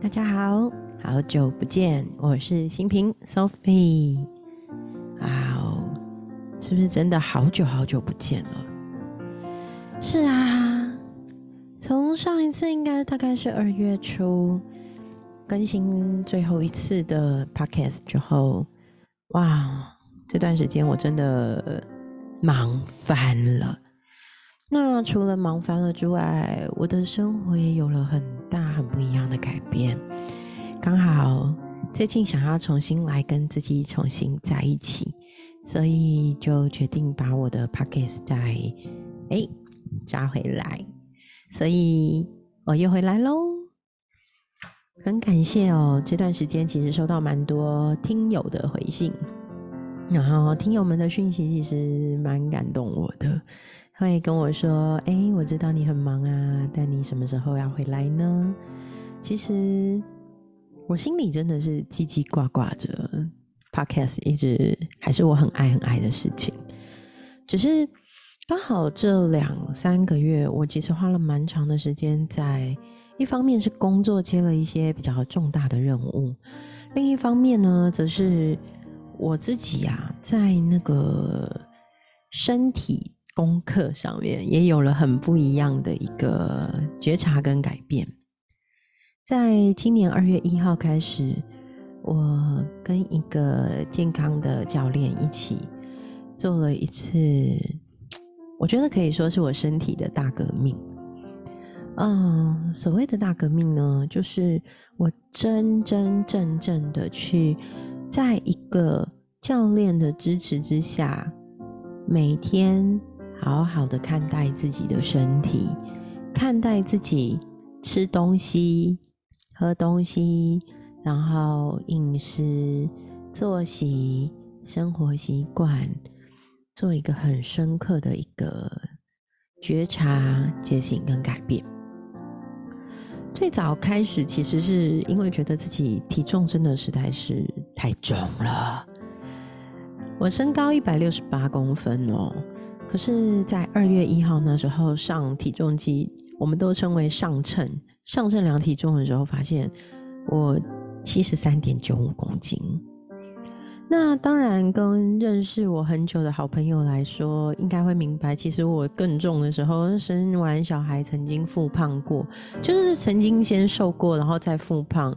大家好，好久不见，我是新平 Sophie。哇，是不是真的好久好久不见了？是啊，从上一次应该大概是二月初更新最后一次的 Podcast 之后，哇，这段时间我真的忙翻了。那除了忙翻了之外，我的生活也有了很大很不一样的改变。刚好最近想要重新来跟自己重新在一起，所以就决定把我的 Podcast 再哎抓回来，所以我又回来喽。很感谢哦，这段时间其实收到蛮多听友的回信，然后听友们的讯息其实蛮感动我的。会跟我说：“哎，我知道你很忙啊，但你什么时候要回来呢？”其实我心里真的是叽叽呱呱着，Podcast 一直还是我很爱很爱的事情。只是刚好这两三个月，我其实花了蛮长的时间在，一方面是工作接了一些比较重大的任务，另一方面呢，则是我自己啊，在那个身体。功课上面也有了很不一样的一个觉察跟改变。在今年二月一号开始，我跟一个健康的教练一起做了一次，我觉得可以说是我身体的大革命。嗯，所谓的大革命呢，就是我真真正正的去在一个教练的支持之下，每天。好好的看待自己的身体，看待自己吃东西、喝东西，然后饮食、作息、生活习惯，做一个很深刻的一个觉察、觉醒跟改变。最早开始，其实是因为觉得自己体重真的实在是太重了。我身高一百六十八公分哦。可是，在二月一号那时候上体重机，我们都称为上秤，上秤量体重的时候，发现我七十三点九五公斤。那当然，跟认识我很久的好朋友来说，应该会明白，其实我更重的时候，生完小孩曾经复胖过，就是曾经先瘦过，然后再复胖，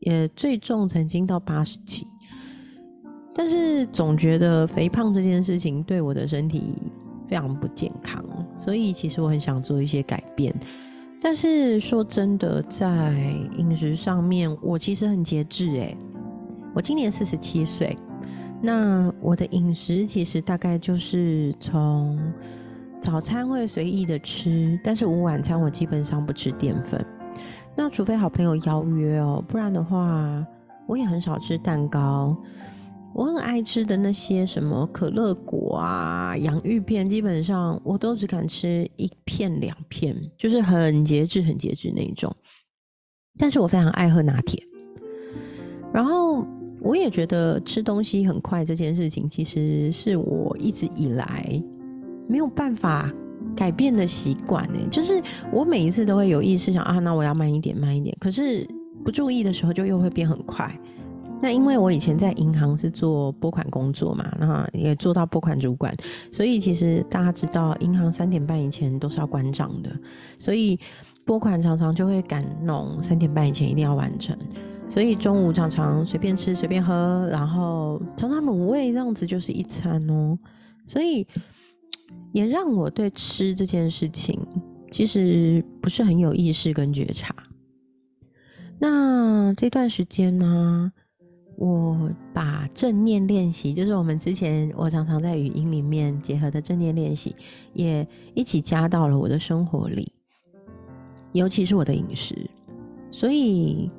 也最重曾经到八十几。但是总觉得肥胖这件事情对我的身体。非常不健康，所以其实我很想做一些改变。但是说真的，在饮食上面，我其实很节制。诶，我今年四十七岁，那我的饮食其实大概就是从早餐会随意的吃，但是午晚餐我基本上不吃淀粉。那除非好朋友邀约哦，不然的话，我也很少吃蛋糕。我很爱吃的那些什么可乐果啊、洋芋片，基本上我都只敢吃一片两片，就是很节制、很节制那一种。但是我非常爱喝拿铁。然后我也觉得吃东西很快这件事情，其实是我一直以来没有办法改变的习惯呢。就是我每一次都会有意识想啊，那我要慢一点、慢一点，可是不注意的时候就又会变很快。那因为我以前在银行是做拨款工作嘛，那也做到拨款主管，所以其实大家知道，银行三点半以前都是要关账的，所以拨款常常就会赶弄三点半以前一定要完成，所以中午常常随便吃随便喝，然后常常卤味这样子就是一餐哦，所以也让我对吃这件事情其实不是很有意识跟觉察。那这段时间呢？把正念练习，就是我们之前我常常在语音里面结合的正念练习，也一起加到了我的生活里，尤其是我的饮食。所以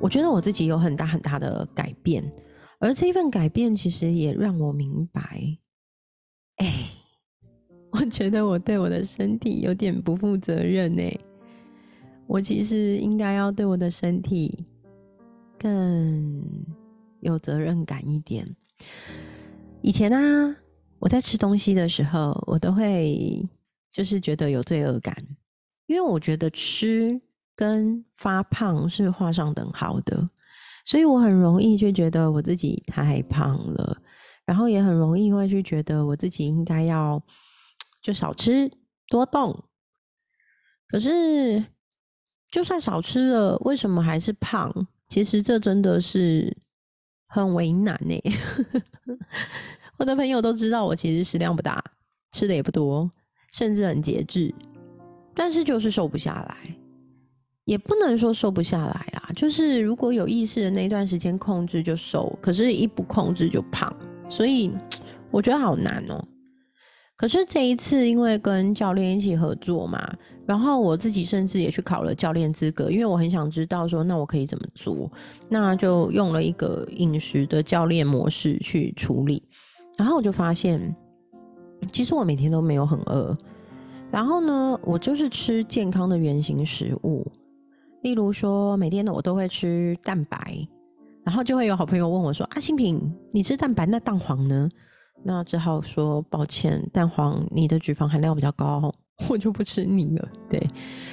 我觉得我自己有很大很大的改变，而这一份改变其实也让我明白，哎，我觉得我对我的身体有点不负责任哎，我其实应该要对我的身体。更有责任感一点。以前呢，我在吃东西的时候，我都会就是觉得有罪恶感，因为我觉得吃跟发胖是画上等号的，所以我很容易就觉得我自己太胖了，然后也很容易会去觉得我自己应该要就少吃多动。可是就算少吃了，为什么还是胖？其实这真的是很为难呢。我的朋友都知道我其实食量不大，吃的也不多，甚至很节制，但是就是瘦不下来。也不能说瘦不下来啦，就是如果有意识的那段时间控制就瘦，可是一不控制就胖，所以我觉得好难哦。可是这一次因为跟教练一起合作嘛，然后我自己甚至也去考了教练资格，因为我很想知道说那我可以怎么做，那就用了一个饮食的教练模式去处理，然后我就发现，其实我每天都没有很饿，然后呢，我就是吃健康的原型食物。例如说，每天呢我都会吃蛋白，然后就会有好朋友问我说：“啊，新品，你吃蛋白，那蛋黄呢？”那只好说抱歉，蛋黄你的脂肪含量比较高，我就不吃你了。对，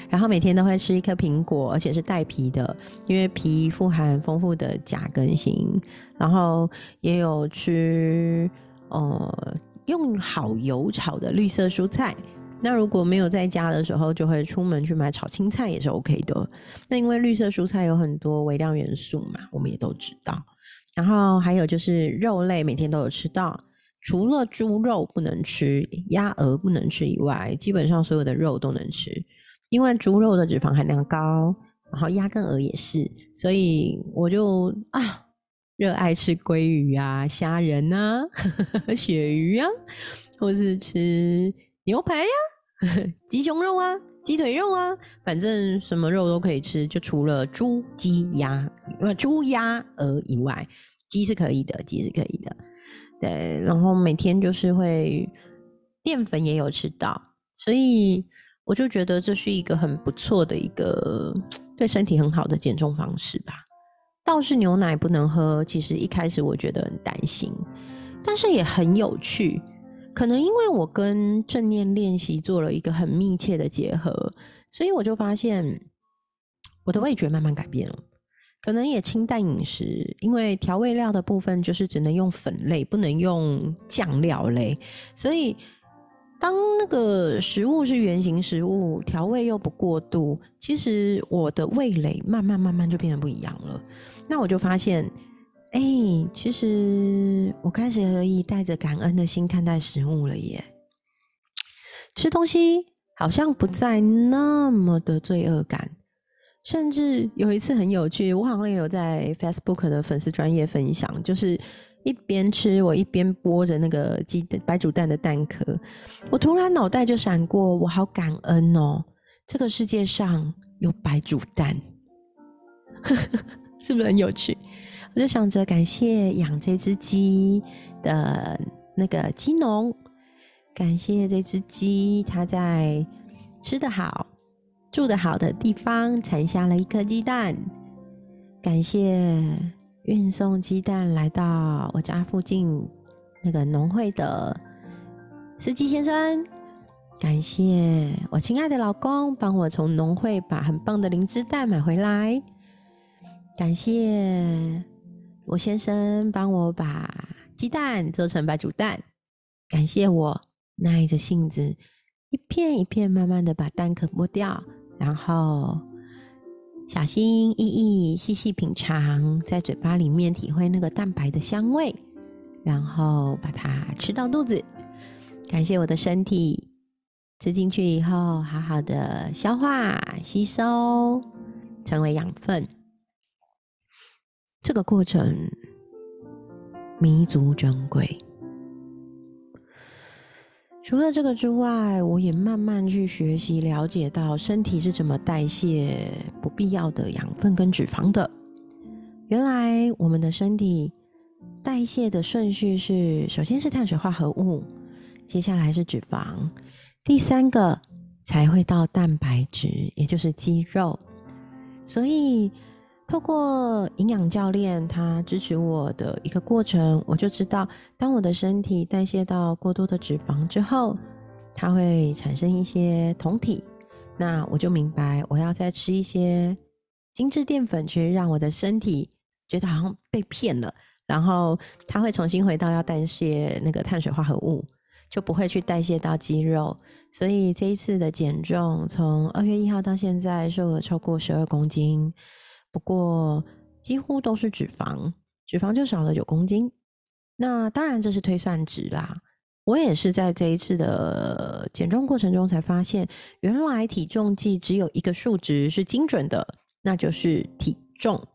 然后每天都会吃一颗苹果，而且是带皮的，因为皮富含丰富的钾跟锌。然后也有吃呃用好油炒的绿色蔬菜。那如果没有在家的时候，就会出门去买炒青菜也是 OK 的。那因为绿色蔬菜有很多微量元素嘛，我们也都知道。然后还有就是肉类每天都有吃到，除了猪肉不能吃、鸭鹅不能吃以外，基本上所有的肉都能吃。因为猪肉的脂肪含量高，然后鸭跟鹅也是，所以我就啊热爱吃鲑鱼啊、虾仁啊、鳕鱼啊，或是吃。牛排呀，鸡胸肉啊，鸡腿肉啊，反正什么肉都可以吃，就除了猪、鸡、鸭，呃，猪、鸭、鹅以外，鸡是可以的，鸡是可以的。对，然后每天就是会淀粉也有吃到，所以我就觉得这是一个很不错的一个对身体很好的减重方式吧。倒是牛奶不能喝，其实一开始我觉得很担心，但是也很有趣。可能因为我跟正念练习做了一个很密切的结合，所以我就发现我的味觉慢慢改变了。可能也清淡饮食，因为调味料的部分就是只能用粉类，不能用酱料类。所以当那个食物是原形食物，调味又不过度，其实我的味蕾慢慢慢慢就变得不一样了。那我就发现。哎，其实我开始可以带着感恩的心看待食物了耶。吃东西好像不再那么的罪恶感，甚至有一次很有趣，我好像也有在 Facebook 的粉丝专业分享，就是一边吃我一边剥着那个鸡的白煮蛋的蛋壳，我突然脑袋就闪过，我好感恩哦，这个世界上有白煮蛋，是不是很有趣？我就想着感谢养这只鸡的那个鸡农，感谢这只鸡，它在吃得好、住得好的地方产下了一颗鸡蛋。感谢运送鸡蛋来到我家附近那个农会的司机先生，感谢我亲爱的老公帮我从农会把很棒的灵芝蛋买回来，感谢。我先生帮我把鸡蛋做成白煮蛋，感谢我耐着性子一片一片慢慢的把蛋壳剥掉，然后小心翼翼细细品尝，在嘴巴里面体会那个蛋白的香味，然后把它吃到肚子。感谢我的身体吃进去以后，好好的消化吸收，成为养分。这个过程弥足珍贵。除了这个之外，我也慢慢去学习了解到身体是怎么代谢不必要的养分跟脂肪的。原来我们的身体代谢的顺序是：首先是碳水化合物，接下来是脂肪，第三个才会到蛋白质，也就是肌肉。所以。透过营养教练他支持我的一个过程，我就知道，当我的身体代谢到过多的脂肪之后，它会产生一些酮体，那我就明白我要再吃一些精致淀粉，去让我的身体觉得好像被骗了，然后它会重新回到要代谢那个碳水化合物，就不会去代谢到肌肉。所以这一次的减重，从二月一号到现在瘦了超过十二公斤，不过几乎都是脂肪，脂肪就少了九公斤。那当然这是推算值啦。我也是在这一次的减重过程中才发现，原来体重计只有一个数值是精准的，那就是体重。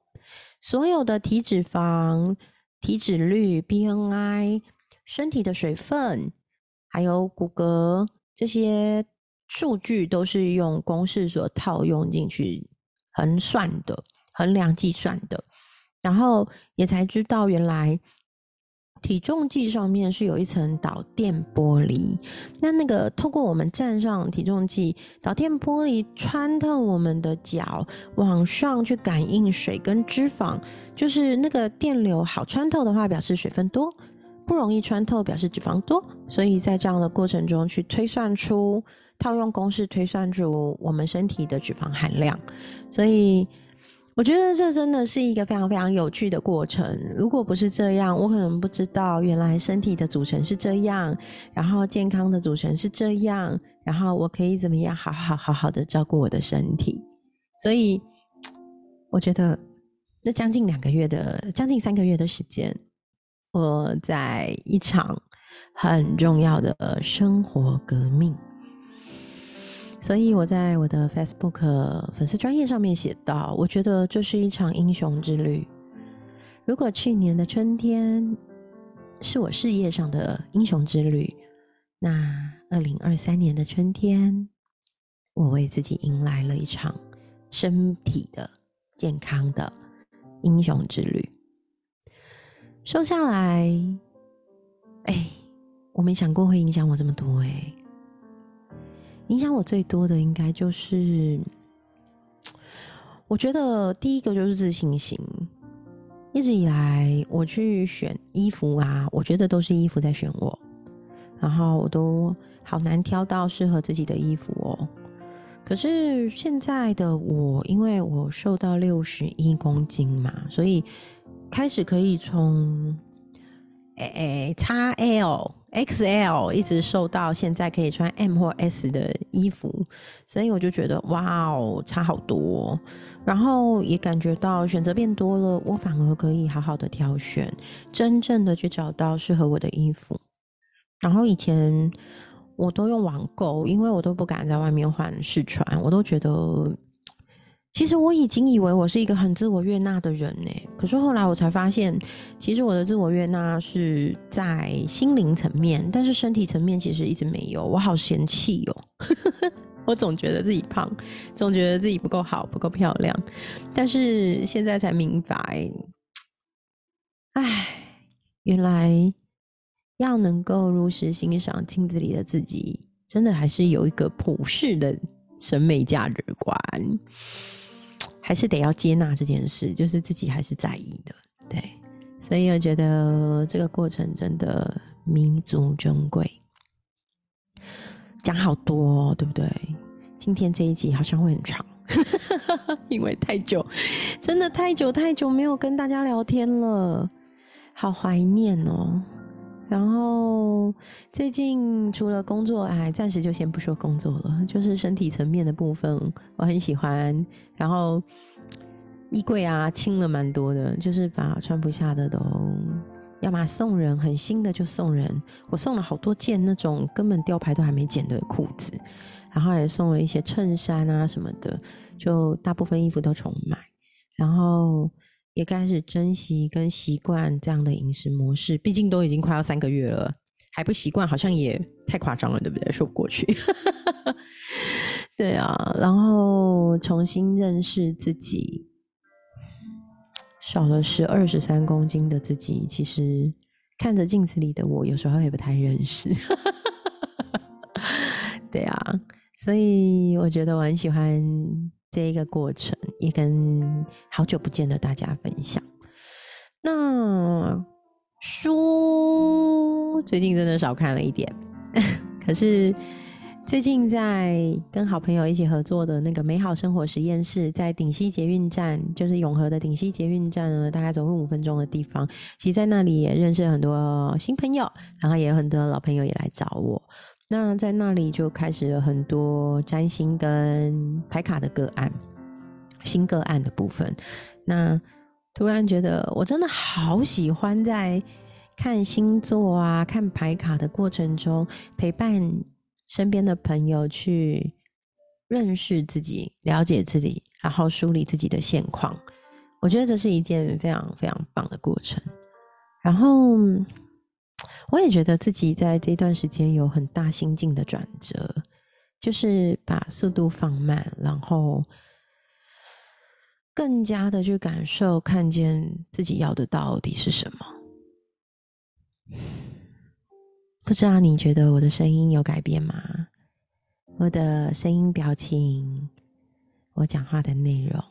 所有的体脂肪、体脂率、BNI、身体的水分，还有骨骼这些数据，都是用公式所套用进去衡算的、衡量计算的，然后也才知道原来。体重计上面是有一层导电玻璃，那那个透过我们站上体重计，导电玻璃穿透我们的脚往上去感应水跟脂肪，就是那个电流好穿透的话，表示水分多；不容易穿透，表示脂肪多。所以在这样的过程中去推算出，套用公式推算出我们身体的脂肪含量，所以。我觉得这真的是一个非常非常有趣的过程。如果不是这样，我可能不知道原来身体的组成是这样，然后健康的组成是这样，然后我可以怎么样好好好好的照顾我的身体。所以，我觉得这将近两个月的，将近三个月的时间，我在一场很重要的生活革命。所以我在我的 Facebook 粉丝专页上面写道：“我觉得这是一场英雄之旅。如果去年的春天是我事业上的英雄之旅，那二零二三年的春天，我为自己迎来了一场身体的健康的英雄之旅。瘦下来，哎，我没想过会影响我这么多，哎。”影响我最多的应该就是，我觉得第一个就是自信心。一直以来，我去选衣服啊，我觉得都是衣服在选我，然后我都好难挑到适合自己的衣服哦。可是现在的我，因为我瘦到六十一公斤嘛，所以开始可以从诶 x L。XL 一直瘦到现在可以穿 M 或 S 的衣服，所以我就觉得哇哦，差好多。然后也感觉到选择变多了，我反而可以好好的挑选，真正的去找到适合我的衣服。然后以前我都用网购，因为我都不敢在外面换试穿，我都觉得。其实我已经以为我是一个很自我悦纳的人呢，可是后来我才发现，其实我的自我悦纳是在心灵层面，但是身体层面其实一直没有。我好嫌弃哦，我总觉得自己胖，总觉得自己不够好，不够漂亮。但是现在才明白，唉，原来要能够如实欣赏镜子里的自己，真的还是有一个普世的审美价值观。还是得要接纳这件事，就是自己还是在意的，对，所以我觉得这个过程真的弥足珍贵。讲好多，对不对？今天这一集好像会很长，因为太久，真的太久太久没有跟大家聊天了，好怀念哦。然后最近除了工作，哎，暂时就先不说工作了，就是身体层面的部分，我很喜欢。然后衣柜啊，清了蛮多的，就是把穿不下的都要么送人，很新的就送人。我送了好多件那种根本吊牌都还没剪的裤子，然后也送了一些衬衫啊什么的，就大部分衣服都重买。然后。也开始珍惜跟习惯这样的饮食模式，毕竟都已经快要三个月了，还不习惯，好像也太夸张了，对不对？说不过去。对啊，然后重新认识自己，少了十二十三公斤的自己，其实看着镜子里的我，有时候也不太认识。对啊，所以我觉得我很喜欢。这一个过程也跟好久不见的大家分享。那书最近真的少看了一点，可是最近在跟好朋友一起合作的那个美好生活实验室，在顶溪捷运站，就是永和的顶溪捷运站呢，大概走路五分钟的地方。其实在那里也认识很多新朋友，然后也有很多老朋友也来找我。那在那里就开始了很多占星跟牌卡的个案，新个案的部分。那突然觉得我真的好喜欢在看星座啊、看牌卡的过程中陪伴。身边的朋友去认识自己、了解自己，然后梳理自己的现况，我觉得这是一件非常非常棒的过程。然后我也觉得自己在这段时间有很大心境的转折，就是把速度放慢，然后更加的去感受、看见自己要的到底是什么。不知道你觉得我的声音有改变吗？我的声音、表情，我讲话的内容，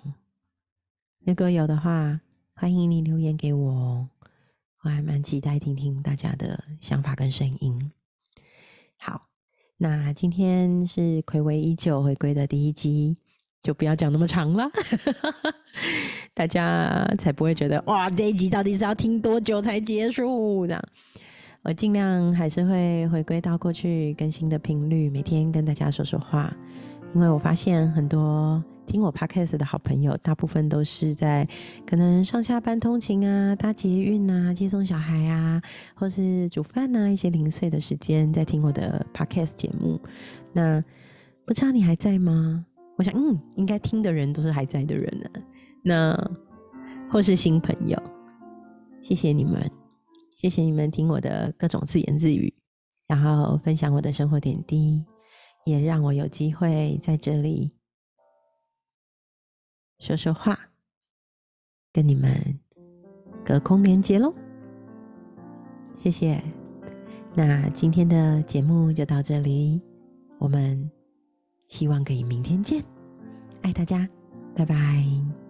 如果有的话，欢迎你留言给我，我还蛮期待听听大家的想法跟声音。好，那今天是暌违已久回归的第一集，就不要讲那么长了，大家才不会觉得哇，这一集到底是要听多久才结束的？我尽量还是会回归到过去更新的频率，每天跟大家说说话。因为我发现很多听我 podcast 的好朋友，大部分都是在可能上下班通勤啊、搭捷运啊、接送小孩啊，或是煮饭啊一些零碎的时间，在听我的 podcast 节目。那不知道你还在吗？我想，嗯，应该听的人都是还在的人呢。那或是新朋友，谢谢你们。谢谢你们听我的各种自言自语，然后分享我的生活点滴，也让我有机会在这里说说话，跟你们隔空连接喽。谢谢，那今天的节目就到这里，我们希望可以明天见，爱大家，拜拜。